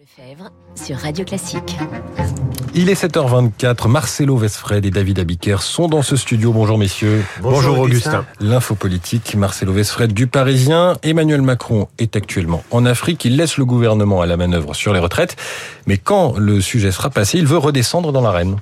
Lefebvre sur Radio Classique. Il est 7h24. Marcelo Vesfred et David Abiker sont dans ce studio. Bonjour messieurs. Bonjour, Augustin. L'info politique, Marcelo Vesfred du Parisien. Emmanuel Macron est actuellement en Afrique. Il laisse le gouvernement à la manœuvre sur les retraites. Mais quand le sujet sera passé, il veut redescendre dans l'arène.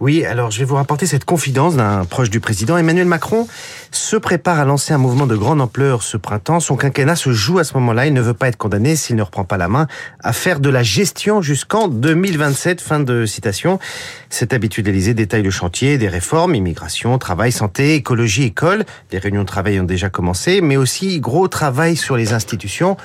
Oui, alors je vais vous rapporter cette confidence d'un proche du président. Emmanuel Macron se prépare à lancer un mouvement de grande ampleur ce printemps. Son quinquennat se joue à ce moment-là. Il ne veut pas être condamné s'il ne reprend pas la main à faire de la gestion jusqu'en 2027. Fin de citation. Cette habitude d'Élysée détaille le chantier des réformes, immigration, travail, santé, écologie, école. Les réunions de travail ont déjà commencé, mais aussi gros travail sur les institutions.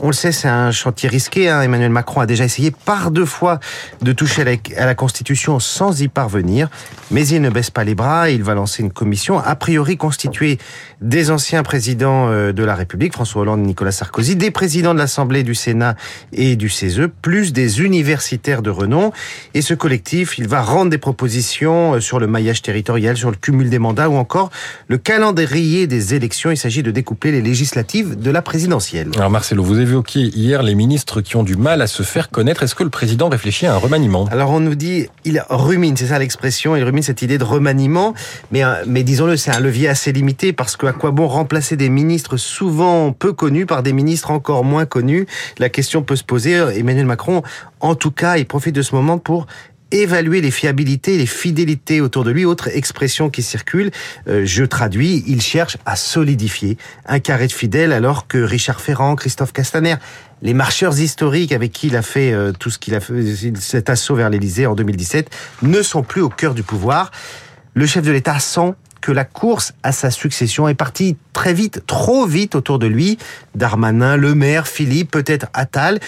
On le sait, c'est un chantier risqué. Hein. Emmanuel Macron a déjà essayé par deux fois de toucher à la, Constitution sans y parvenir. Mais il ne baisse pas les bras. Il va lancer une commission, a priori constituée des anciens présidents euh, de la République, François Hollande Nicolas Sarkozy, des présidents de l'Assemblée, du Sénat et du CESE, plus des universitaires de renom. Et ce collectif, il va rendre des propositions euh, sur le maillage territorial, sur le cumul des mandats ou encore le calendrier des élections. Il s'agit de découpler les législatives de la présidentielle. Alors Marcelo, vous évoquiez hier les ministres qui ont du mal à se faire connaître. Est-ce que le président réfléchit à un remaniement? Alors on nous dit, il rumine, c'est ça l'expression, il rumine cette idée de remaniement, mais, euh, mais disons-le, c'est un levier assez limité parce que à quoi bon remplacer des ministres souvent peu connus par des ministres encore moins connus La question peut se poser. Emmanuel Macron, en tout cas, il profite de ce moment pour évaluer les fiabilités, les fidélités autour de lui. Autre expression qui circule, euh, je traduis, il cherche à solidifier un carré de fidèles alors que Richard Ferrand, Christophe Castaner, les marcheurs historiques avec qui il a fait euh, tout ce qu'il a fait, cet assaut vers l'Élysée en 2017, ne sont plus au cœur du pouvoir. Le chef de l'État sent que la course à sa succession est partie très vite, trop vite autour de lui. Darmanin, Le Maire, Philippe, peut-être Attal.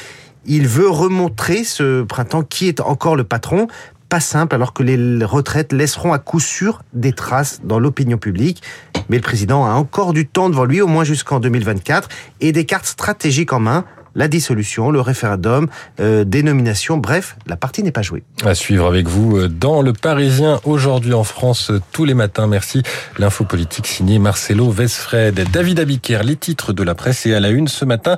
Il veut remontrer ce printemps qui est encore le patron. Pas simple alors que les retraites laisseront à coup sûr des traces dans l'opinion publique. Mais le président a encore du temps devant lui, au moins jusqu'en 2024, et des cartes stratégiques en main la dissolution, le référendum, euh, dénomination, bref, la partie n'est pas jouée. À suivre avec vous euh, dans Le Parisien, aujourd'hui en France, euh, tous les matins. Merci. L'info politique signée Marcelo Vesfred. David Abiker, les titres de la presse et à la une ce matin.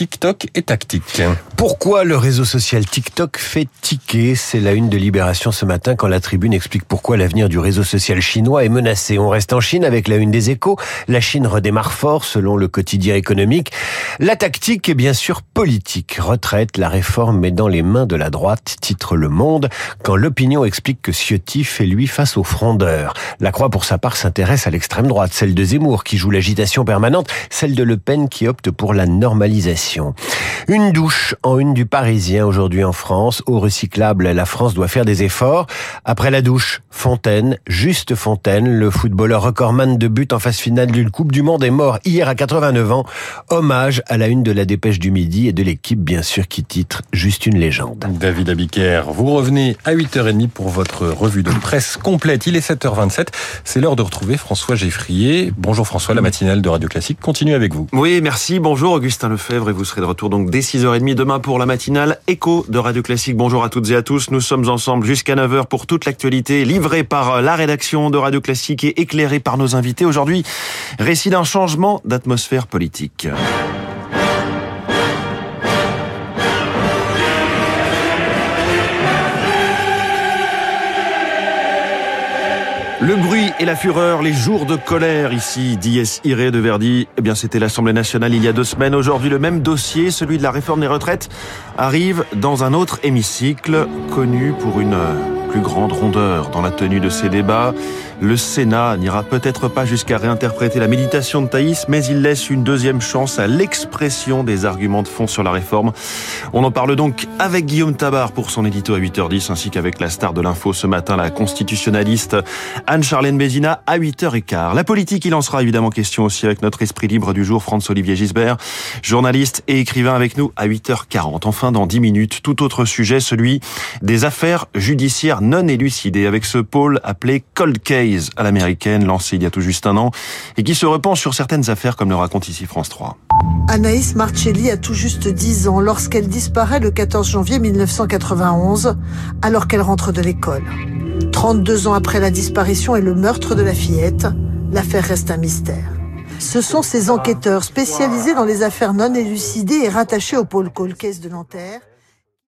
TikTok et tactique. Pourquoi le réseau social TikTok fait tiquer? C'est la une de Libération ce matin quand la tribune explique pourquoi l'avenir du réseau social chinois est menacé. On reste en Chine avec la une des échos. La Chine redémarre fort selon le quotidien économique. La tactique est bien sûr politique. Retraite, la réforme est dans les mains de la droite, titre Le Monde, quand l'opinion explique que Ciotti fait lui face aux frondeurs. La Croix, pour sa part, s'intéresse à l'extrême droite, celle de Zemmour qui joue l'agitation permanente, celle de Le Pen qui opte pour la normalisation. Une douche en une du Parisien aujourd'hui en France. Au recyclable, la France doit faire des efforts. Après la douche, Fontaine, juste Fontaine, le footballeur recordman de but en phase finale d'une Coupe du Monde est mort hier à 89 ans. Hommage à la une de la dépêche du midi et de l'équipe, bien sûr, qui titre Juste une légende. David Abiker, vous revenez à 8h30 pour votre revue de presse complète. Il est 7h27. C'est l'heure de retrouver François Geffrier. Bonjour François, la matinale de Radio Classique continue avec vous. Oui, merci. Bonjour Augustin Lefebvre vous serez de retour donc dès 6h30 demain pour la matinale Écho de Radio Classique. Bonjour à toutes et à tous. Nous sommes ensemble jusqu'à 9h pour toute l'actualité livrée par la rédaction de Radio Classique et éclairée par nos invités. Aujourd'hui, récit d'un changement d'atmosphère politique. Le bruit et la fureur, les jours de colère ici, Dies Irae de Verdi. Eh bien, c'était l'Assemblée nationale il y a deux semaines. Aujourd'hui, le même dossier, celui de la réforme des retraites, arrive dans un autre hémicycle connu pour une plus grande rondeur dans la tenue de ces débats. Le Sénat n'ira peut-être pas jusqu'à réinterpréter la méditation de Thaïs, mais il laisse une deuxième chance à l'expression des arguments de fond sur la réforme. On en parle donc avec Guillaume Tabar pour son édito à 8h10, ainsi qu'avec la star de l'info ce matin, la constitutionnaliste Anne-Charlène Bézina à 8h15. La politique, il en sera évidemment question aussi avec notre esprit libre du jour, François-Olivier Gisbert, journaliste et écrivain avec nous à 8h40. Enfin, dans 10 minutes, tout autre sujet, celui des affaires judiciaires non élucidées, avec ce pôle appelé Cold Case à l'américaine, lancée il y a tout juste un an, et qui se repenche sur certaines affaires, comme le raconte ici France 3. Anaïs Marcelli a tout juste 10 ans lorsqu'elle disparaît le 14 janvier 1991, alors qu'elle rentre de l'école. 32 ans après la disparition et le meurtre de la fillette, l'affaire reste un mystère. Ce sont ces enquêteurs spécialisés dans les affaires non élucidées et rattachés au pôle Colcaise de Nanterre